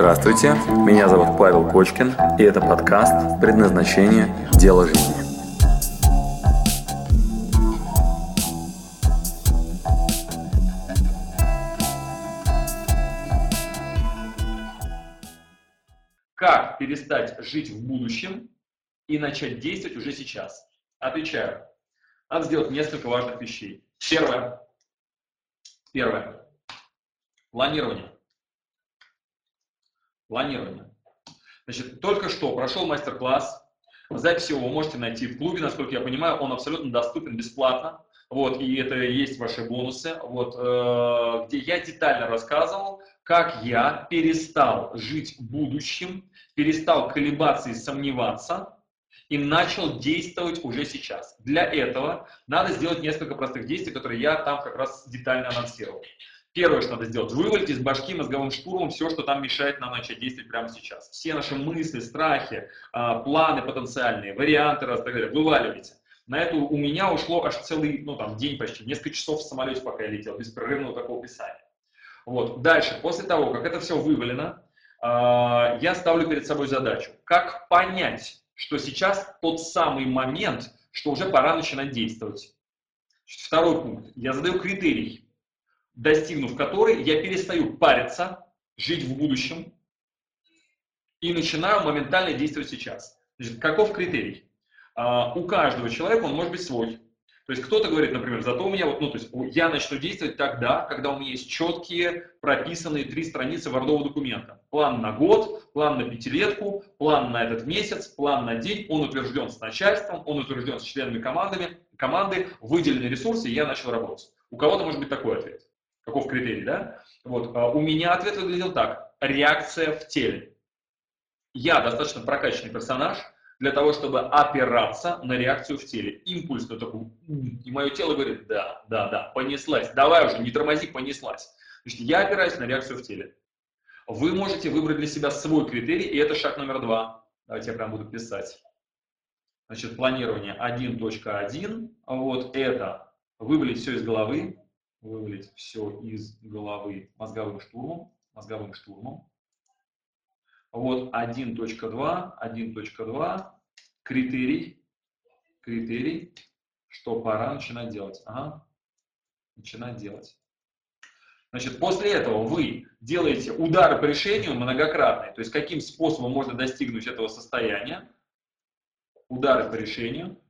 Здравствуйте, меня зовут Павел Кочкин, и это подкаст «Предназначение. Дело жизни». Как перестать жить в будущем и начать действовать уже сейчас? Отвечаю. Надо сделать несколько важных вещей. Первое. Первое. Планирование. Планирование. Значит, только что прошел мастер-класс. Запись его вы можете найти в клубе, насколько я понимаю, он абсолютно доступен бесплатно. Вот, и это и есть ваши бонусы, вот, э, где я детально рассказывал, как я перестал жить будущим, перестал колебаться и сомневаться, и начал действовать уже сейчас. Для этого надо сделать несколько простых действий, которые я там как раз детально анонсировал. Первое, что надо сделать, вывалить из башки мозговым штурмом все, что там мешает нам начать действовать прямо сейчас. Все наши мысли, страхи, а, планы потенциальные, варианты раз, так далее, вываливайте. На это у меня ушло аж целый, ну там, день почти, несколько часов в самолете, пока я летел, беспрерывного такого писания. Вот. Дальше, после того, как это все вывалено, а, я ставлю перед собой задачу, как понять, что сейчас тот самый момент, что уже пора начинать действовать. Второй пункт. Я задаю критерий достигнув которой, я перестаю париться, жить в будущем и начинаю моментально действовать сейчас. Значит, каков критерий? А, у каждого человека он может быть свой. То есть кто-то говорит, например, зато у меня вот, ну, то есть я начну действовать тогда, когда у меня есть четкие, прописанные три страницы вордового документа. План на год, план на пятилетку, план на этот месяц, план на день, он утвержден с начальством, он утвержден с членами командами, команды, выделены ресурсы, и я начал работать. У кого-то может быть такой ответ. Каков критерий, да? Вот. А у меня ответ выглядел так. Реакция в теле. Я достаточно прокачанный персонаж для того, чтобы опираться на реакцию в теле. Импульс на такой, и мое тело говорит, да, да, да, понеслась, давай уже, не тормози, понеслась. Значит, я опираюсь на реакцию в теле. Вы можете выбрать для себя свой критерий, и это шаг номер два. Давайте я прям буду писать. Значит, планирование 1.1, вот это вывалить все из головы, вывалить все из головы мозговым штурмом, мозговым штурмом. Вот 1.2, 1.2, критерий, критерий, что пора начинать делать. Ага, начинать делать. Значит, после этого вы делаете удары по решению многократные, то есть каким способом можно достигнуть этого состояния, удары по решению,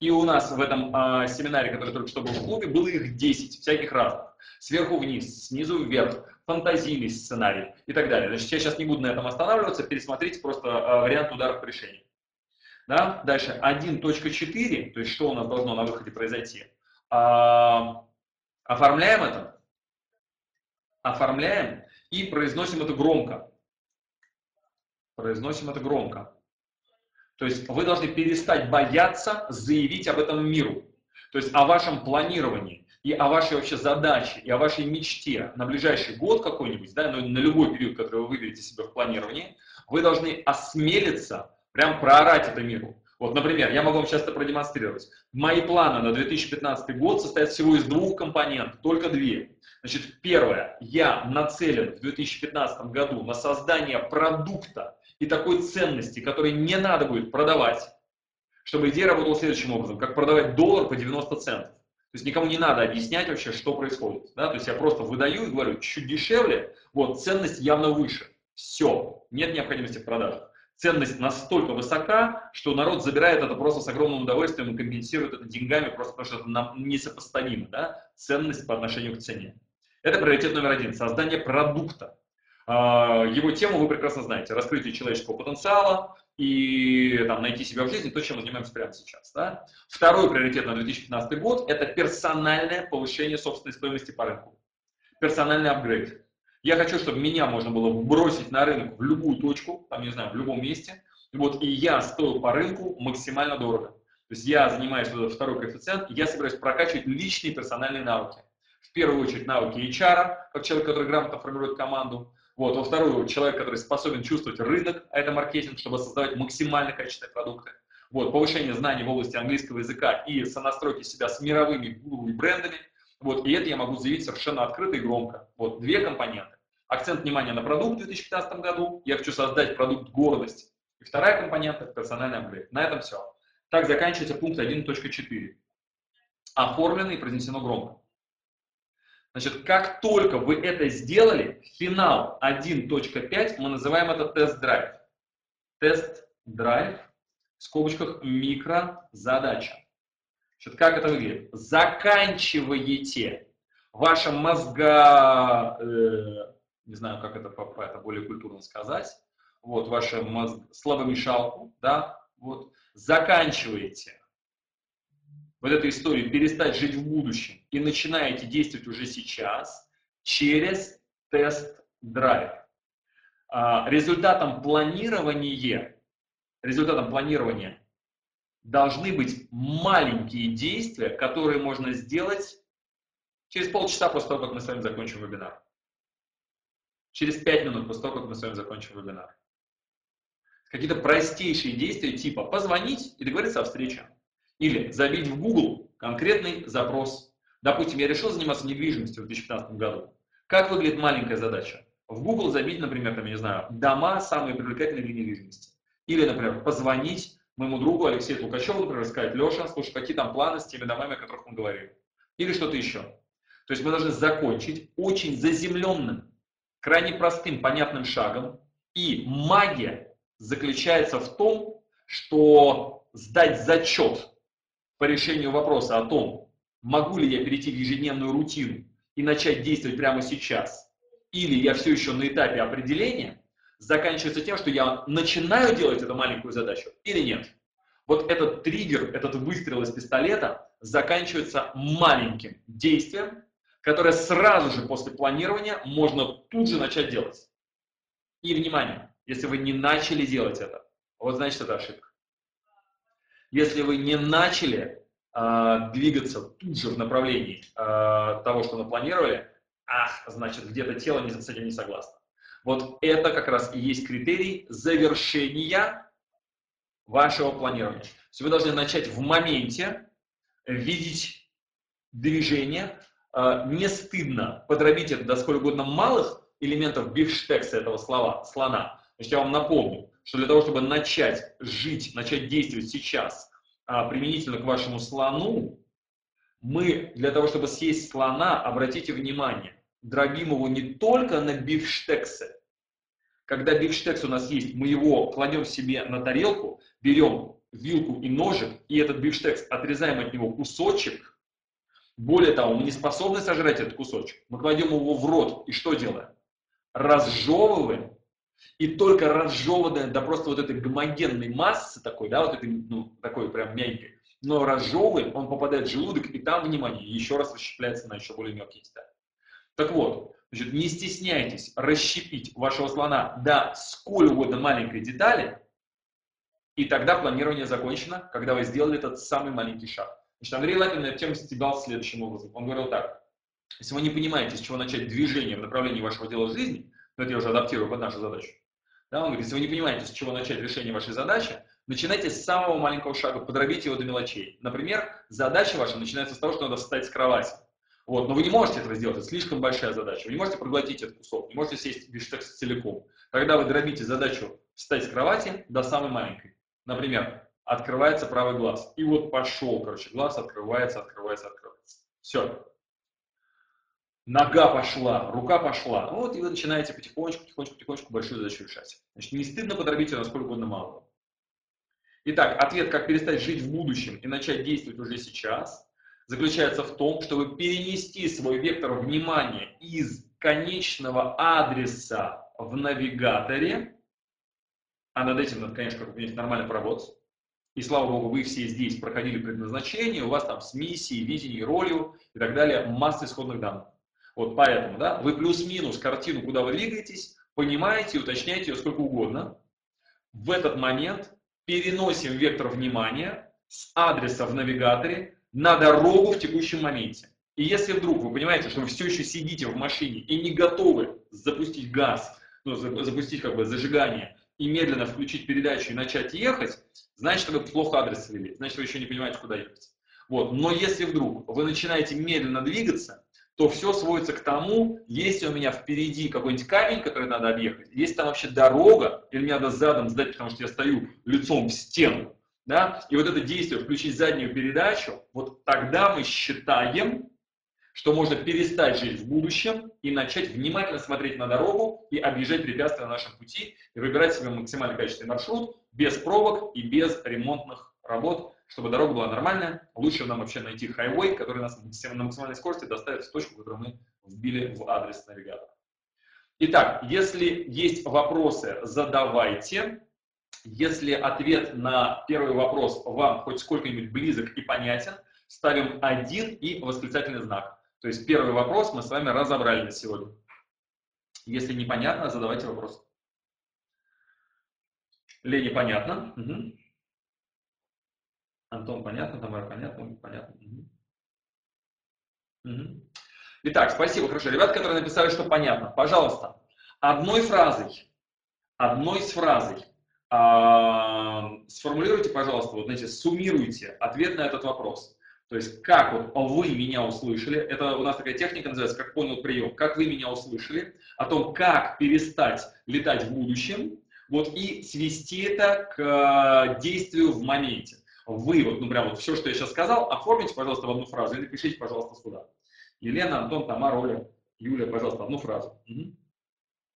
и у нас в этом э, семинаре, который только что был в клубе, было их 10, всяких разных. Сверху вниз, снизу вверх, фантазийный сценарий и так далее. Значит, я сейчас не буду на этом останавливаться, пересмотрите просто э, вариант ударов по решению. Да? Дальше 1.4, то есть что у нас должно на выходе произойти. А, оформляем это, оформляем и произносим это громко. Произносим это громко. То есть вы должны перестать бояться заявить об этом миру. То есть о вашем планировании и о вашей вообще задаче, и о вашей мечте на ближайший год какой-нибудь, да, на, на любой период, который вы выберете себе в планировании, вы должны осмелиться прям проорать это миру. Вот, например, я могу вам сейчас это продемонстрировать. Мои планы на 2015 год состоят всего из двух компонентов, только две. Значит, первое, я нацелен в 2015 году на создание продукта, и такой ценности, которой не надо будет продавать, чтобы идея работала следующим образом, как продавать доллар по 90 центов. То есть никому не надо объяснять вообще, что происходит. Да? То есть я просто выдаю и говорю, чуть дешевле, вот, ценность явно выше. Все, нет необходимости в продажах. Ценность настолько высока, что народ забирает это просто с огромным удовольствием и компенсирует это деньгами, просто потому что это нам несопоставимо. Да? Ценность по отношению к цене. Это приоритет номер один. Создание продукта. А, его тему вы прекрасно знаете. Раскрытие человеческого потенциала и там, найти себя в жизни, то, чем мы занимаемся прямо сейчас. Да? Второй приоритет на 2015 год – это персональное повышение собственной стоимости по рынку. Персональный апгрейд. Я хочу, чтобы меня можно было бросить на рынок в любую точку, там, не знаю, в любом месте, вот, и я стоил по рынку максимально дорого. То есть я занимаюсь вот второй коэффициент, я собираюсь прокачивать личные персональные навыки. В первую очередь навыки HR, как человек, который грамотно формирует команду, вот, во вторую, человек, который способен чувствовать рынок, а это маркетинг, чтобы создавать максимально качественные продукты. Вот, повышение знаний в области английского языка и сонастройки себя с мировыми гуру брендами. Вот, и это я могу заявить совершенно открыто и громко. Вот, две компоненты. Акцент внимания на продукт в 2015 году. Я хочу создать продукт гордость. И вторая компонента – персональный апгрейд. На этом все. Так заканчивается пункт 1.4. Оформлено и произнесено громко. Значит, как только вы это сделали, финал 1.5 мы называем это тест-драйв. Тест-драйв, в скобочках микрозадача. Значит, как это выглядит? Заканчиваете ваша мозга, э, не знаю, как это, это более культурно сказать, вот, ваша мозг, слабомешалку, да, вот, заканчиваете вот эту историю перестать жить в будущем и начинаете действовать уже сейчас через тест-драйв. А, результатом планирования, результатом планирования должны быть маленькие действия, которые можно сделать через полчаса после того, как мы с вами закончим вебинар. Через пять минут после того, как мы с вами закончим вебинар. Какие-то простейшие действия типа позвонить и договориться о встрече. Или забить в Google конкретный запрос. Допустим, я решил заниматься недвижимостью в 2015 году. Как выглядит маленькая задача? В Google забить, например, там, я не знаю, дома самые привлекательные для недвижимости. Или, например, позвонить моему другу Алексею Лукачеву, например, сказать, Леша, слушай, какие там планы с теми домами, о которых мы говорили. Или что-то еще. То есть мы должны закончить очень заземленным, крайне простым, понятным шагом. И магия заключается в том, что сдать зачет по решению вопроса о том, могу ли я перейти в ежедневную рутину и начать действовать прямо сейчас, или я все еще на этапе определения, заканчивается тем, что я начинаю делать эту маленькую задачу или нет. Вот этот триггер, этот выстрел из пистолета заканчивается маленьким действием, которое сразу же после планирования можно тут же начать делать. И, внимание, если вы не начали делать это, вот значит это ошибка. Если вы не начали э, двигаться тут же в направлении э, того, что напланировали, ах, значит, где-то тело не, с этим не согласно. Вот это как раз и есть критерий завершения вашего планирования. То есть вы должны начать в моменте видеть движение, э, не стыдно подробить это до сколь угодно малых элементов бифштекса этого слова, слона. Есть я вам напомню, что для того, чтобы начать жить, начать действовать сейчас а, применительно к вашему слону, мы для того, чтобы съесть слона, обратите внимание, дробим его не только на бифштексы. Когда бифштекс у нас есть, мы его кладем себе на тарелку, берем вилку и ножик, и этот бифштекс отрезаем от него кусочек. Более того, мы не способны сожрать этот кусочек. Мы кладем его в рот и что делаем? Разжевываем и только разжеванная до просто вот этой гомогенной массы такой, да, вот этой, ну, такой прям мягкой, но разжевываем, он попадает в желудок, и там, внимание, еще раз расщепляется на еще более мелкие детали. Так вот, значит, не стесняйтесь расщепить вашего слона до сколь угодно маленькой детали, и тогда планирование закончено, когда вы сделали этот самый маленький шаг. Значит, Андрей Лапин на эту тему стебал следующим образом. Он говорил так, если вы не понимаете, с чего начать движение в направлении вашего дела жизни, но это я уже адаптирую под нашу задачу. Да, он говорит, если вы не понимаете, с чего начать решение вашей задачи, начинайте с самого маленького шага, подробите его до мелочей. Например, задача ваша начинается с того, что надо встать с кровати. Вот, но вы не можете этого сделать, это слишком большая задача. Вы не можете проглотить этот кусок, не можете сесть биштекс целиком. Тогда вы дробите задачу встать с кровати до самой маленькой. Например, открывается правый глаз. И вот пошел, короче, глаз открывается, открывается, открывается. Все, нога пошла, рука пошла. Вот, и вы начинаете потихонечку, потихонечку, потихонечку большую задачу решать. Значит, не стыдно подробить ее насколько угодно мало. Итак, ответ, как перестать жить в будущем и начать действовать уже сейчас, заключается в том, чтобы перенести свой вектор внимания из конечного адреса в навигаторе, а над этим надо, конечно, как вы понимаете, нормально поработать. И слава богу, вы все здесь проходили предназначение, у вас там с миссией, видением, ролью и так далее масса исходных данных. Вот поэтому, да, вы плюс-минус картину, куда вы двигаетесь, понимаете, уточняете ее сколько угодно. В этот момент переносим вектор внимания с адреса в навигаторе на дорогу в текущем моменте. И если вдруг вы понимаете, что вы все еще сидите в машине и не готовы запустить газ, ну, запустить как бы зажигание и медленно включить передачу и начать ехать, значит, вы плохо адрес ввели, значит, вы еще не понимаете, куда ехать. Вот. Но если вдруг вы начинаете медленно двигаться, то все сводится к тому, есть у меня впереди какой-нибудь камень, который надо объехать, есть там вообще дорога, или мне надо задом сдать, потому что я стою лицом в стену, да, и вот это действие, включить заднюю передачу, вот тогда мы считаем, что можно перестать жить в будущем и начать внимательно смотреть на дорогу и объезжать препятствия на нашем пути и выбирать себе максимально качественный маршрут без пробок и без ремонтных работ, чтобы дорога была нормальная. Лучше нам вообще найти хайвей, который нас на максимальной скорости доставит в точку, которую мы вбили в адрес навигатора. Итак, если есть вопросы, задавайте. Если ответ на первый вопрос вам хоть сколько-нибудь близок и понятен, ставим один и восклицательный знак. То есть первый вопрос мы с вами разобрали на сегодня. Если непонятно, задавайте вопрос. Лене понятно? Угу. Антон понятно, Тамара понятно, понятно. Угу. Угу. Итак, спасибо, хорошо. Ребята, которые написали, что понятно, пожалуйста, одной фразой, одной с фразой э, сформулируйте, пожалуйста, вот знаете, суммируйте ответ на этот вопрос. То есть, как вот вы меня услышали, это у нас такая техника называется, как понял прием, как вы меня услышали, о том, как перестать летать в будущем, вот, и свести это к э, действию в моменте. Вы, вот, ну, прям вот все, что я сейчас сказал, оформите, пожалуйста, в одну фразу и напишите, пожалуйста, сюда. Елена, Антон, Тамара, Оля, Юля, пожалуйста, одну фразу. Угу.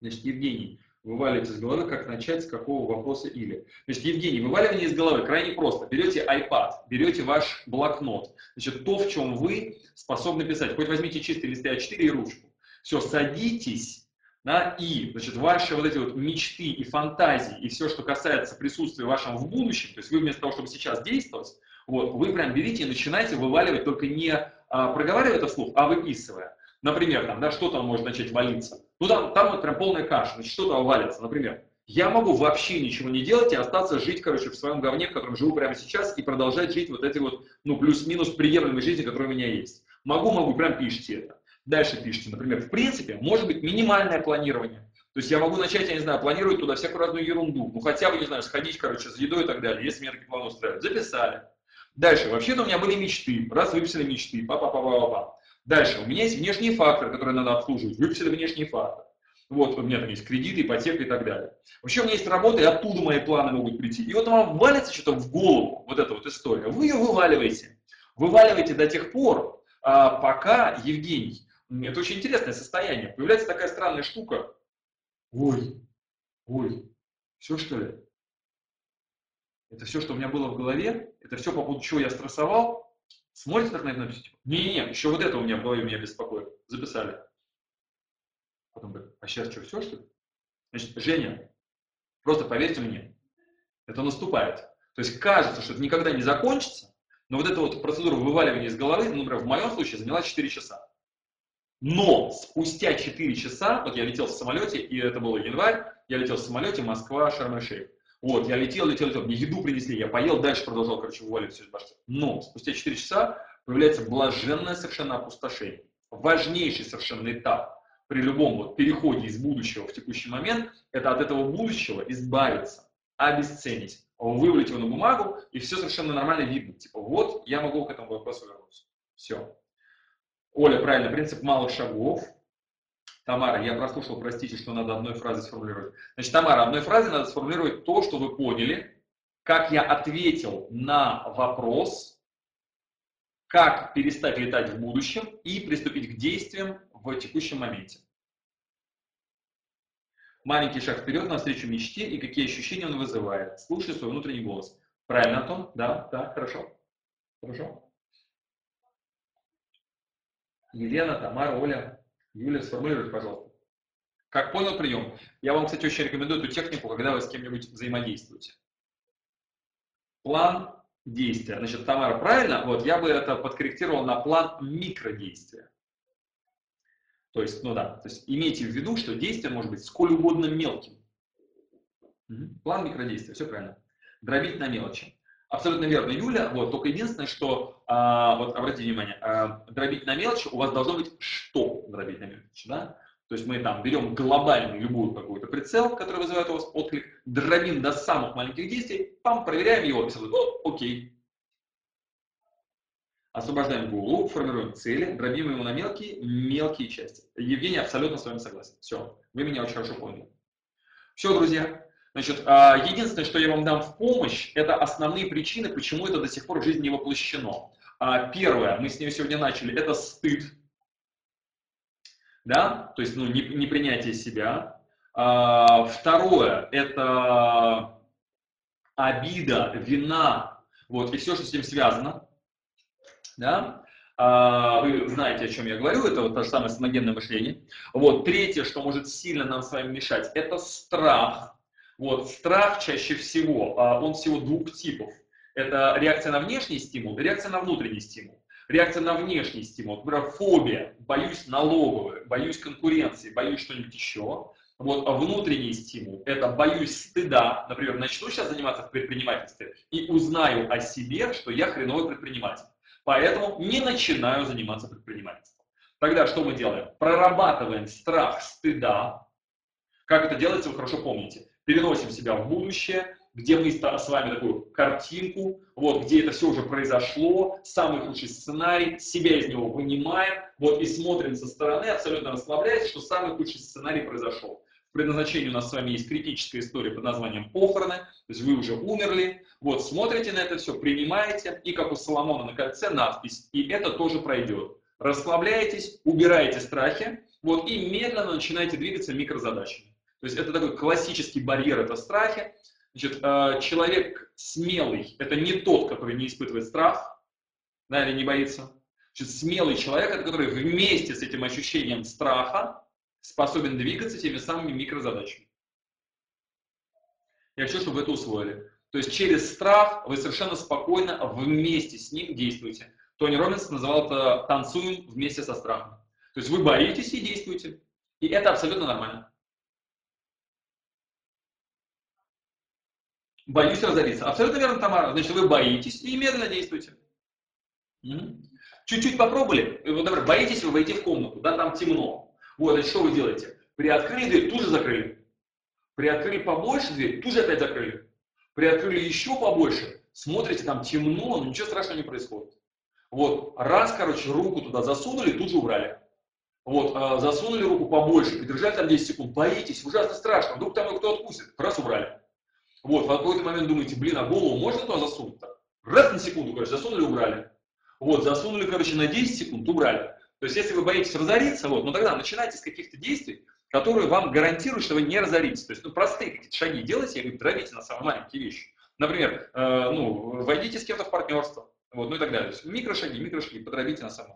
Значит, Евгений, вываливаете из головы, как начать, с какого вопроса или. Значит, Евгений, вываливание из головы крайне просто. Берете iPad, берете ваш блокнот, значит, то, в чем вы способны писать. Хоть возьмите чистый листы А4 и ручку. Все, садитесь, да, и, значит, ваши вот эти вот мечты и фантазии, и все, что касается присутствия вашего в будущем, то есть вы вместо того, чтобы сейчас действовать, вот, вы прям берите и начинаете вываливать, только не а, проговаривая это вслух, а выписывая. Например, там, да, что там может начать валиться. Ну, там, там вот прям полная каша, значит, что там валится. Например, я могу вообще ничего не делать и остаться жить, короче, в своем говне, в котором живу прямо сейчас, и продолжать жить вот эти вот, ну, плюс-минус приемлемой жизни, которая у меня есть. Могу, могу, прям пишите это. Дальше пишите, например, в принципе, может быть минимальное планирование. То есть я могу начать, я не знаю, планировать туда всякую разную ерунду. Ну, хотя бы, не знаю, сходить, короче, за едой и так далее, если меня такие планы устраивают. Записали. Дальше, вообще-то у меня были мечты. Раз выписали мечты, па-па-па-па-па. Дальше, у меня есть внешние факторы, которые надо обслуживать. Выписали внешние факторы. Вот, у меня там есть кредиты, ипотека и так далее. Вообще у меня есть работа, и оттуда мои планы могут прийти. И вот вам валится что-то в голову, вот эта вот история. Вы ее вываливаете. Вываливаете до тех пор, а, пока, Евгений, это очень интересное состояние. Появляется такая странная штука. Ой, ой, все что ли? Это все, что у меня было в голове, это все, по поводу чего я стрессовал, Смотрите так на это написите, типа, не-не-не, еще вот это у меня в голове меня беспокоит. Записали. Потом говорит, а сейчас что, все что ли? Значит, Женя, просто поверьте мне, это наступает. То есть кажется, что это никогда не закончится, но вот эта вот процедура вываливания из головы, ну, например, в моем случае заняла 4 часа. Но спустя 4 часа, вот я летел в самолете, и это был январь, я летел в самолете Москва, Шарм-эль-Шейх. Вот, я летел, летел, летел, мне еду принесли, я поел, дальше продолжал, короче, вываливать все из башки. Но спустя 4 часа появляется блаженное совершенно опустошение. Важнейший совершенно этап при любом вот переходе из будущего в текущий момент, это от этого будущего избавиться, обесценить, вывалить его на бумагу, и все совершенно нормально видно. Типа, вот, я могу к этому вопросу вернуться. Все. Оля, правильно, принцип малых шагов, Тамара, я прослушал, простите, что надо одной фразой сформулировать. Значит, Тамара, одной фразой надо сформулировать то, что вы поняли, как я ответил на вопрос, как перестать летать в будущем и приступить к действиям в текущем моменте. Маленький шаг вперед навстречу мечте и какие ощущения он вызывает. Слушай свой внутренний голос. Правильно, Антон? Да, да, хорошо. Хорошо. Елена, Тамара, Оля. Юлия, сформулируйте, пожалуйста. Как понял прием? Я вам, кстати, очень рекомендую эту технику, когда вы с кем-нибудь взаимодействуете. План действия. Значит, Тамара, правильно? Вот, я бы это подкорректировал на план микродействия. То есть, ну да, то есть имейте в виду, что действие может быть сколь угодно мелким. Угу. План микродействия, все правильно. Дробить на мелочи. Абсолютно верно, Юля. Вот, только единственное, что, а, вот обратите внимание, а, дробить на мелочи, у вас должно быть что дробить на мелочи, да? То есть мы там берем глобальный любую какую-то прицел, который вызывает у вас отклик, дробим до самых маленьких действий, пам, проверяем его, и сразу, ну, окей. Освобождаем голову, формируем цели, дробим его на мелкие, мелкие части. Евгений абсолютно с вами согласен. Все, вы меня очень хорошо поняли. Все, друзья. Значит, а, единственное, что я вам дам в помощь, это основные причины, почему это до сих пор в жизни не воплощено. А, первое, мы с нее сегодня начали, это стыд. Да, то есть ну, непринятие себя. А, второе, это обида, вина, вот, и все, что с этим связано. Да? А, вы знаете, о чем я говорю, это вот то же самое саногенное мышление. Вот, третье, что может сильно нам с вами мешать, это страх. Вот, страх чаще всего, он всего двух типов. Это реакция на внешний стимул и реакция на внутренний стимул. Реакция на внешний стимул, например, фобия, боюсь налоговой, боюсь конкуренции, боюсь что-нибудь еще. Вот а внутренний стимул – это боюсь стыда. Например, начну сейчас заниматься в предпринимательстве и узнаю о себе, что я хреновый предприниматель. Поэтому не начинаю заниматься предпринимательством. Тогда что мы делаем? Прорабатываем страх стыда. Как это делается, вы хорошо помните. Переносим себя в будущее, где мы с вами такую картинку, вот, где это все уже произошло, самый худший сценарий, себя из него вынимаем, вот, и смотрим со стороны, абсолютно расслабляясь, что самый худший сценарий произошел. В предназначении у нас с вами есть критическая история под названием похороны, то есть вы уже умерли, вот смотрите на это все, принимаете, и как у Соломона на кольце надпись, и это тоже пройдет. Расслабляетесь, убираете страхи, вот, и медленно начинаете двигаться микрозадачами. То есть это такой классический барьер, это страхи. Значит, э, человек смелый – это не тот, который не испытывает страх, да, или не боится. Значит, смелый человек – это который вместе с этим ощущением страха способен двигаться теми самыми микрозадачами. Я хочу, чтобы вы это усвоили. То есть через страх вы совершенно спокойно вместе с ним действуете. Тони Робинс называл это «танцуем вместе со страхом». То есть вы боитесь и действуете. И это абсолютно нормально. Боюсь разориться. Абсолютно верно, Тамара. Значит, вы боитесь и медленно действуете. Чуть-чуть попробовали. Вот, например, боитесь вы войти в комнату, да, там темно. Вот, и что вы делаете? Приоткрыли дверь, тут же закрыли. Приоткрыли побольше дверь, тут же опять закрыли. Приоткрыли еще побольше, смотрите, там темно, но ничего страшного не происходит. Вот, раз, короче, руку туда засунули, тут же убрали. Вот, э, засунули руку побольше, придержали там 10 секунд, боитесь, ужасно страшно, вдруг там кто откусит, раз убрали. Вот, в какой-то момент думаете, блин, а голову можно туда засунуть? Раз на секунду, короче, засунули, убрали. Вот, засунули, короче, на 10 секунд, убрали. То есть, если вы боитесь разориться, вот, ну тогда начинайте с каких-то действий, которые вам гарантируют, что вы не разоритесь. То есть, ну, простые какие-то шаги делайте, говорю, дробите на самые маленькие вещи. Например, э, ну, войдите с кем-то в партнерство, вот, ну и так далее. То есть, микрошаги, микрошаги, подробите на самые